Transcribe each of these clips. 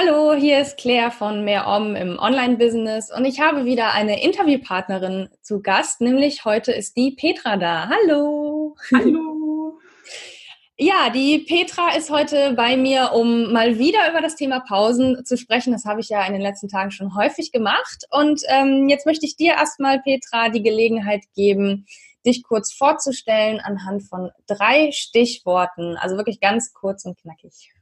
Hallo, hier ist Claire von Mehr Om im Online-Business und ich habe wieder eine Interviewpartnerin zu Gast, nämlich heute ist die Petra da. Hallo. Hallo. Ja, die Petra ist heute bei mir, um mal wieder über das Thema Pausen zu sprechen. Das habe ich ja in den letzten Tagen schon häufig gemacht. Und ähm, jetzt möchte ich dir erstmal, Petra, die Gelegenheit geben, dich kurz vorzustellen anhand von drei Stichworten. Also wirklich ganz kurz und knackig.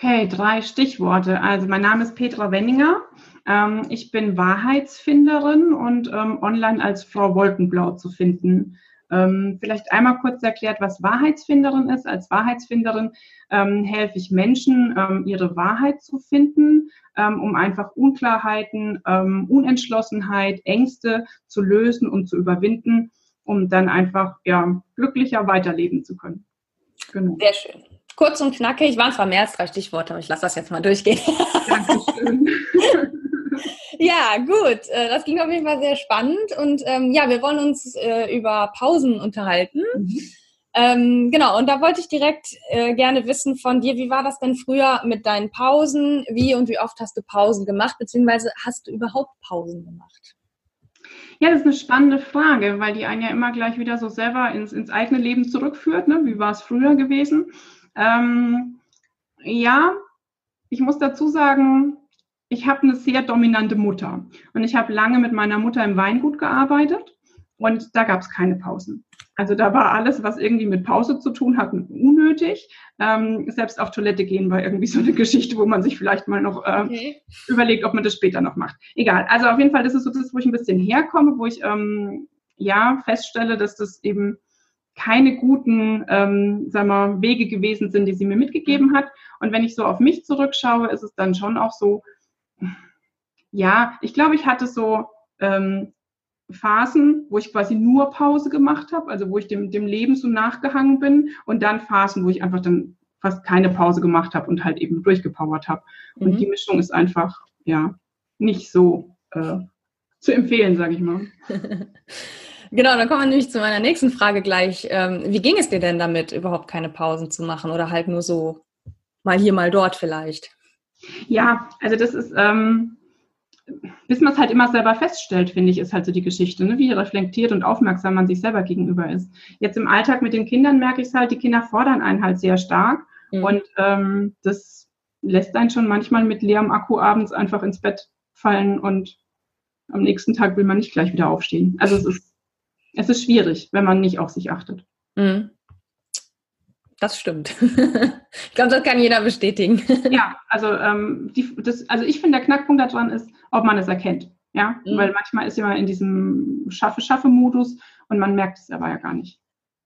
Okay, drei Stichworte. Also mein Name ist Petra Wenninger. Ähm, ich bin Wahrheitsfinderin und ähm, online als Frau Wolkenblau zu finden. Ähm, vielleicht einmal kurz erklärt, was Wahrheitsfinderin ist. Als Wahrheitsfinderin helfe ich Menschen, ihre Wahrheit zu finden, um einfach Unklarheiten, Unentschlossenheit, Ängste zu lösen und zu überwinden, um dann einfach ja, glücklicher weiterleben zu können. Genau. Sehr schön kurz und knackig. Waren zwar mehr als drei Stichworte, aber ich lasse das jetzt mal durchgehen. Dankeschön. ja, gut. Äh, das ging auf jeden Fall sehr spannend. Und ähm, ja, wir wollen uns äh, über Pausen unterhalten. Mhm. Ähm, genau, und da wollte ich direkt äh, gerne wissen von dir, wie war das denn früher mit deinen Pausen? Wie und wie oft hast du Pausen gemacht, beziehungsweise hast du überhaupt Pausen gemacht? Ja, das ist eine spannende Frage, weil die einen ja immer gleich wieder so selber ins, ins eigene Leben zurückführt. Ne? Wie war es früher gewesen? Ähm, ja, ich muss dazu sagen, ich habe eine sehr dominante Mutter und ich habe lange mit meiner Mutter im Weingut gearbeitet und da gab es keine Pausen. Also da war alles, was irgendwie mit Pause zu tun hat, unnötig. Ähm, selbst auf Toilette gehen war irgendwie so eine Geschichte, wo man sich vielleicht mal noch äh, okay. überlegt, ob man das später noch macht. Egal. Also auf jeden Fall, das ist so das, wo ich ein bisschen herkomme, wo ich ähm, ja feststelle, dass das eben keine guten ähm, sagen wir, Wege gewesen sind, die sie mir mitgegeben hat. Und wenn ich so auf mich zurückschaue, ist es dann schon auch so, ja, ich glaube, ich hatte so ähm, Phasen, wo ich quasi nur Pause gemacht habe, also wo ich dem, dem Leben so nachgehangen bin und dann Phasen, wo ich einfach dann fast keine Pause gemacht habe und halt eben durchgepowert habe. Mhm. Und die Mischung ist einfach, ja, nicht so äh, zu empfehlen, sage ich mal. Genau, dann kommen wir nämlich zu meiner nächsten Frage gleich. Ähm, wie ging es dir denn damit, überhaupt keine Pausen zu machen oder halt nur so mal hier, mal dort vielleicht? Ja, also das ist, ähm, bis man es halt immer selber feststellt, finde ich, ist halt so die Geschichte, ne? wie reflektiert und aufmerksam man sich selber gegenüber ist. Jetzt im Alltag mit den Kindern merke ich es halt, die Kinder fordern einen halt sehr stark mhm. und ähm, das lässt einen schon manchmal mit leerem Akku abends einfach ins Bett fallen und am nächsten Tag will man nicht gleich wieder aufstehen. Also es ist es ist schwierig, wenn man nicht auf sich achtet. Mhm. Das stimmt. ich glaube, das kann jeder bestätigen. ja, also, ähm, die, das, also ich finde, der Knackpunkt daran ist, ob man es erkennt. Ja, mhm. weil manchmal ist jemand in diesem Schaffe-Schaffe-Modus und man merkt es aber ja gar nicht.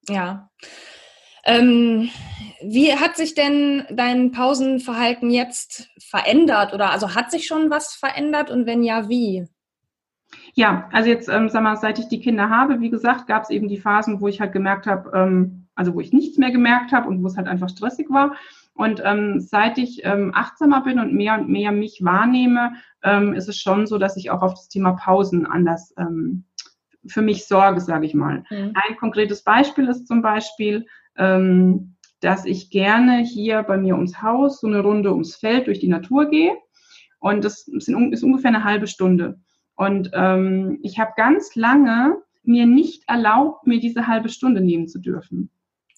Ja. Ähm, wie hat sich denn dein Pausenverhalten jetzt verändert oder also hat sich schon was verändert und wenn ja, wie? Ja, also jetzt, ähm, sag mal, seit ich die Kinder habe, wie gesagt, gab es eben die Phasen, wo ich halt gemerkt habe, ähm, also wo ich nichts mehr gemerkt habe und wo es halt einfach stressig war. Und ähm, seit ich ähm, achtsamer bin und mehr und mehr mich wahrnehme, ähm, ist es schon so, dass ich auch auf das Thema Pausen anders ähm, für mich sorge, sage ich mal. Mhm. Ein konkretes Beispiel ist zum Beispiel, ähm, dass ich gerne hier bei mir ums Haus so eine Runde ums Feld durch die Natur gehe. Und das sind, ist ungefähr eine halbe Stunde. Und ähm, ich habe ganz lange mir nicht erlaubt, mir diese halbe Stunde nehmen zu dürfen.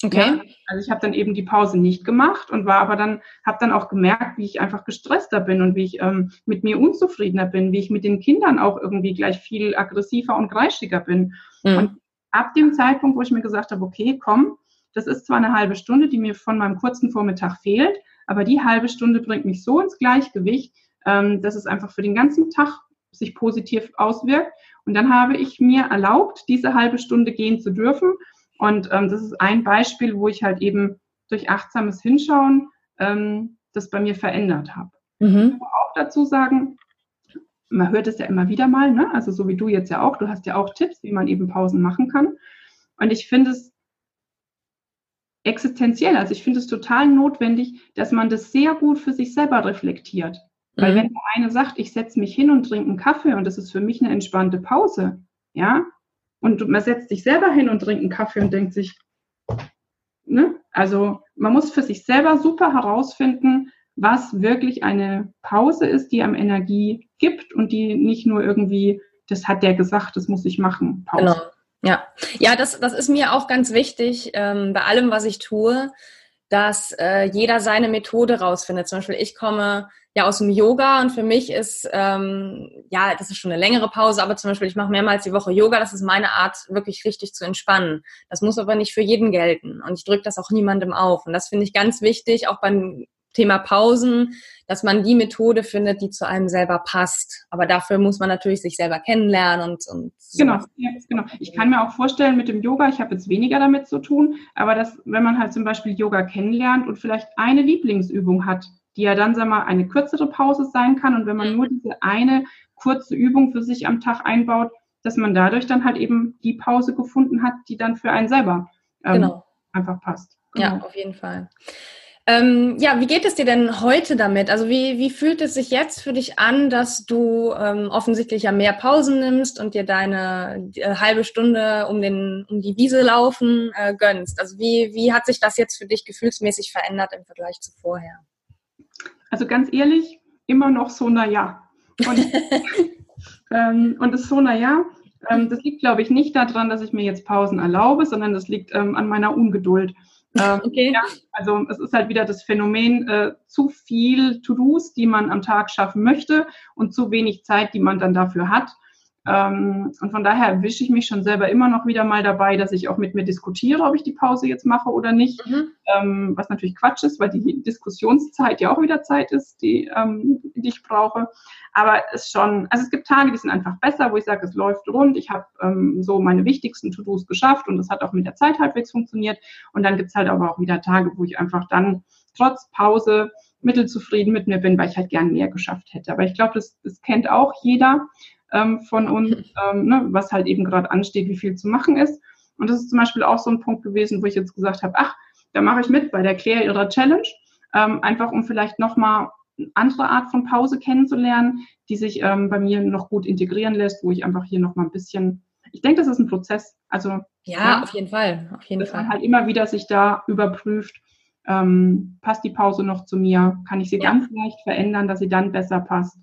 Okay. Ja, also ich habe dann eben die Pause nicht gemacht und war aber dann, habe dann auch gemerkt, wie ich einfach gestresster bin und wie ich ähm, mit mir unzufriedener bin, wie ich mit den Kindern auch irgendwie gleich viel aggressiver und kreischiger bin. Mhm. Und ab dem Zeitpunkt, wo ich mir gesagt habe, okay, komm, das ist zwar eine halbe Stunde, die mir von meinem kurzen Vormittag fehlt, aber die halbe Stunde bringt mich so ins Gleichgewicht, ähm, dass es einfach für den ganzen Tag sich positiv auswirkt. Und dann habe ich mir erlaubt, diese halbe Stunde gehen zu dürfen. Und ähm, das ist ein Beispiel, wo ich halt eben durch achtsames Hinschauen ähm, das bei mir verändert habe. Mhm. auch dazu sagen, man hört es ja immer wieder mal, ne? also so wie du jetzt ja auch, du hast ja auch Tipps, wie man eben Pausen machen kann. Und ich finde es existenziell, also ich finde es total notwendig, dass man das sehr gut für sich selber reflektiert. Weil mhm. wenn der eine sagt, ich setze mich hin und trinke einen Kaffee und das ist für mich eine entspannte Pause, ja, und man setzt sich selber hin und trinkt einen Kaffee und denkt sich, ne, also man muss für sich selber super herausfinden, was wirklich eine Pause ist, die am Energie gibt und die nicht nur irgendwie, das hat der gesagt, das muss ich machen. Pause. Genau. Ja, ja, das, das ist mir auch ganz wichtig ähm, bei allem, was ich tue, dass äh, jeder seine Methode rausfindet. Zum Beispiel, ich komme ja aus dem Yoga und für mich ist, ähm, ja, das ist schon eine längere Pause, aber zum Beispiel, ich mache mehrmals die Woche Yoga, das ist meine Art, wirklich richtig zu entspannen. Das muss aber nicht für jeden gelten und ich drücke das auch niemandem auf. Und das finde ich ganz wichtig, auch beim Thema Pausen, dass man die Methode findet, die zu einem selber passt. Aber dafür muss man natürlich sich selber kennenlernen und, und so. genau, ja, genau. Ich kann mir auch vorstellen mit dem Yoga, ich habe jetzt weniger damit zu tun, aber dass, wenn man halt zum Beispiel Yoga kennenlernt und vielleicht eine Lieblingsübung hat, die ja dann, sag mal, eine kürzere Pause sein kann und wenn man mhm. nur diese eine kurze Übung für sich am Tag einbaut, dass man dadurch dann halt eben die Pause gefunden hat, die dann für einen selber ähm, genau. einfach passt. Genau. Ja, auf jeden Fall. Ähm, ja, wie geht es dir denn heute damit? Also wie, wie fühlt es sich jetzt für dich an, dass du ähm, offensichtlich ja mehr Pausen nimmst und dir deine äh, halbe Stunde um, den, um die Wiese laufen äh, gönnst? Also wie, wie hat sich das jetzt für dich gefühlsmäßig verändert im Vergleich zu vorher? Also ganz ehrlich, immer noch so, naja. Und, ähm, und das so, naja, ähm, das liegt, glaube ich, nicht daran, dass ich mir jetzt Pausen erlaube, sondern das liegt ähm, an meiner Ungeduld. Ähm, okay. Ja, also es ist halt wieder das Phänomen, äh, zu viel To-Dos, die man am Tag schaffen möchte und zu wenig Zeit, die man dann dafür hat. Ähm, und von daher erwische ich mich schon selber immer noch wieder mal dabei, dass ich auch mit mir diskutiere, ob ich die Pause jetzt mache oder nicht. Mhm. Ähm, was natürlich Quatsch ist, weil die Diskussionszeit ja auch wieder Zeit ist, die, ähm, die ich brauche. Aber es schon, also es gibt Tage, die sind einfach besser, wo ich sage, es läuft rund, ich habe ähm, so meine wichtigsten To-Dos geschafft und das hat auch mit der Zeit halbwegs funktioniert. Und dann gibt's halt aber auch wieder Tage, wo ich einfach dann trotz Pause mittelzufrieden mit mir bin, weil ich halt gern mehr geschafft hätte. Aber ich glaube, das, das kennt auch jeder ähm, von uns, ähm, ne, was halt eben gerade ansteht, wie viel zu machen ist. Und das ist zum Beispiel auch so ein Punkt gewesen, wo ich jetzt gesagt habe, ach, da mache ich mit bei der Claire ihrer Challenge, ähm, einfach um vielleicht nochmal eine andere Art von Pause kennenzulernen, die sich ähm, bei mir noch gut integrieren lässt, wo ich einfach hier nochmal ein bisschen, ich denke, das ist ein Prozess. Also ja, ja auf jeden Fall, auf jeden dass Fall. man halt immer wieder sich da überprüft, ähm, passt die Pause noch zu mir? Kann ich sie ja. ganz leicht verändern, dass sie dann besser passt?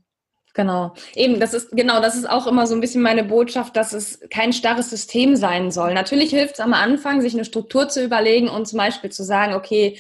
Genau. Eben, das ist, genau, das ist auch immer so ein bisschen meine Botschaft, dass es kein starres System sein soll. Natürlich hilft es am Anfang, sich eine Struktur zu überlegen und zum Beispiel zu sagen, okay,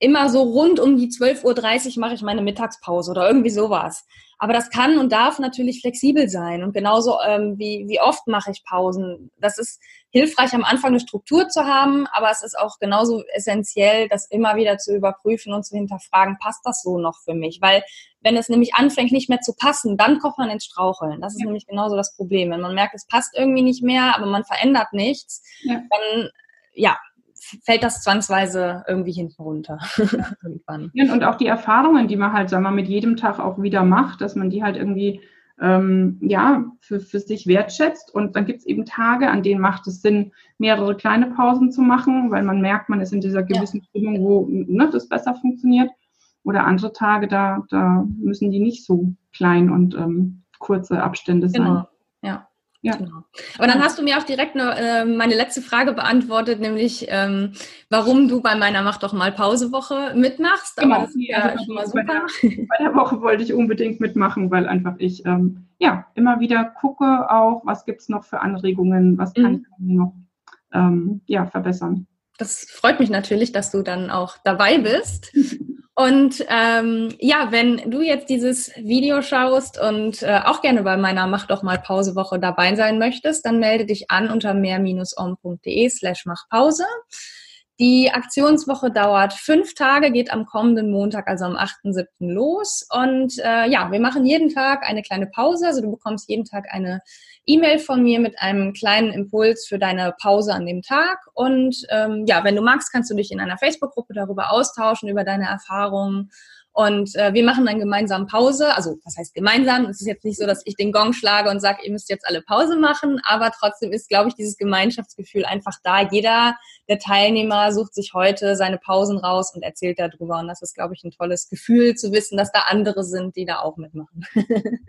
immer so rund um die 12.30 Uhr mache ich meine Mittagspause oder irgendwie sowas. Aber das kann und darf natürlich flexibel sein. Und genauso ähm, wie, wie oft mache ich Pausen. Das ist hilfreich, am Anfang eine Struktur zu haben, aber es ist auch genauso essentiell, das immer wieder zu überprüfen und zu hinterfragen, passt das so noch für mich? Weil wenn es nämlich anfängt, nicht mehr zu passen, dann kommt man ins Straucheln. Das ist ja. nämlich genauso das Problem. Wenn man merkt, es passt irgendwie nicht mehr, aber man verändert nichts, ja. dann ja, fällt das zwangsweise irgendwie hinten runter. Irgendwann. Und auch die Erfahrungen, die man halt, sagen wir, mit jedem Tag auch wieder macht, dass man die halt irgendwie ähm, ja, für, für sich wertschätzt. Und dann gibt es eben Tage, an denen macht es Sinn, mehrere kleine Pausen zu machen, weil man merkt, man ist in dieser gewissen ja. Stimmung, wo ne, das besser funktioniert. Oder andere Tage, da, da müssen die nicht so klein und ähm, kurze Abstände sein. Genau. Ja. Ja. Genau. Aber dann hast du mir auch direkt eine, äh, meine letzte Frage beantwortet, nämlich ähm, warum du bei meiner Mach doch mal Pausewoche mitmachst. Genau. Aber das ist ja also schon mal super. Bei der, bei der, Woche wollte ich unbedingt mitmachen, weil einfach ich ähm, ja immer wieder gucke auch, was gibt es noch für Anregungen, was kann mhm. ich noch ähm, ja, verbessern. Das freut mich natürlich, dass du dann auch dabei bist. Und ähm, ja, wenn du jetzt dieses Video schaust und äh, auch gerne bei meiner Mach doch mal Pausewoche dabei sein möchtest, dann melde dich an unter mehr-om.de slash machpause. Die Aktionswoche dauert fünf Tage, geht am kommenden Montag, also am 8.7. los. Und äh, ja, wir machen jeden Tag eine kleine Pause. Also du bekommst jeden Tag eine E-Mail von mir mit einem kleinen Impuls für deine Pause an dem Tag. Und ähm, ja, wenn du magst, kannst du dich in einer Facebook-Gruppe darüber austauschen, über deine Erfahrungen. Und äh, wir machen dann gemeinsam Pause. Also was heißt gemeinsam? Es ist jetzt nicht so, dass ich den Gong schlage und sage, ihr müsst jetzt alle Pause machen, aber trotzdem ist, glaube ich, dieses Gemeinschaftsgefühl einfach da. Jeder der Teilnehmer sucht sich heute seine Pausen raus und erzählt darüber. Und das ist, glaube ich, ein tolles Gefühl zu wissen, dass da andere sind, die da auch mitmachen.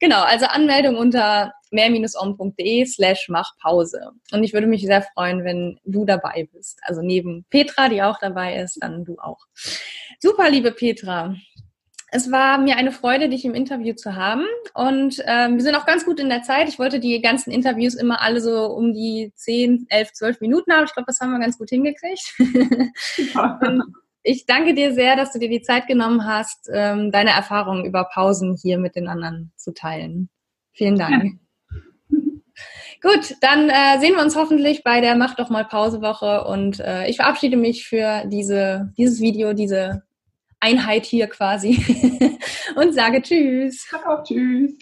Genau, also Anmeldung unter mehr-om.de slash machpause. Und ich würde mich sehr freuen, wenn du dabei bist. Also neben Petra, die auch dabei ist, dann du auch. Super, liebe Petra. Es war mir eine Freude, dich im Interview zu haben. Und ähm, wir sind auch ganz gut in der Zeit. Ich wollte die ganzen Interviews immer alle so um die 10, 11, 12 Minuten haben. Ich glaube, das haben wir ganz gut hingekriegt. Ja. ich danke dir sehr, dass du dir die Zeit genommen hast, ähm, deine Erfahrungen über Pausen hier mit den anderen zu teilen. Vielen Dank. Ja. Gut, dann äh, sehen wir uns hoffentlich bei der Mach doch mal Pausewoche und äh, ich verabschiede mich für diese, dieses Video, diese Einheit hier quasi und sage Tschüss. Sag auch Tschüss.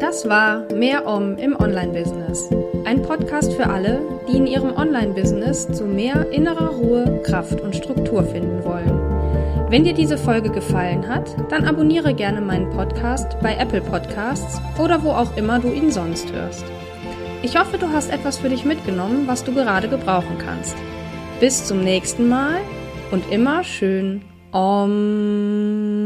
Das war Mehr Om im Online-Business. Ein Podcast für alle, die in ihrem Online-Business zu mehr innerer Ruhe, Kraft und Struktur finden wollen. Wenn dir diese Folge gefallen hat, dann abonniere gerne meinen Podcast bei Apple Podcasts oder wo auch immer du ihn sonst hörst. Ich hoffe, du hast etwas für dich mitgenommen, was du gerade gebrauchen kannst. Bis zum nächsten Mal und immer schön Om.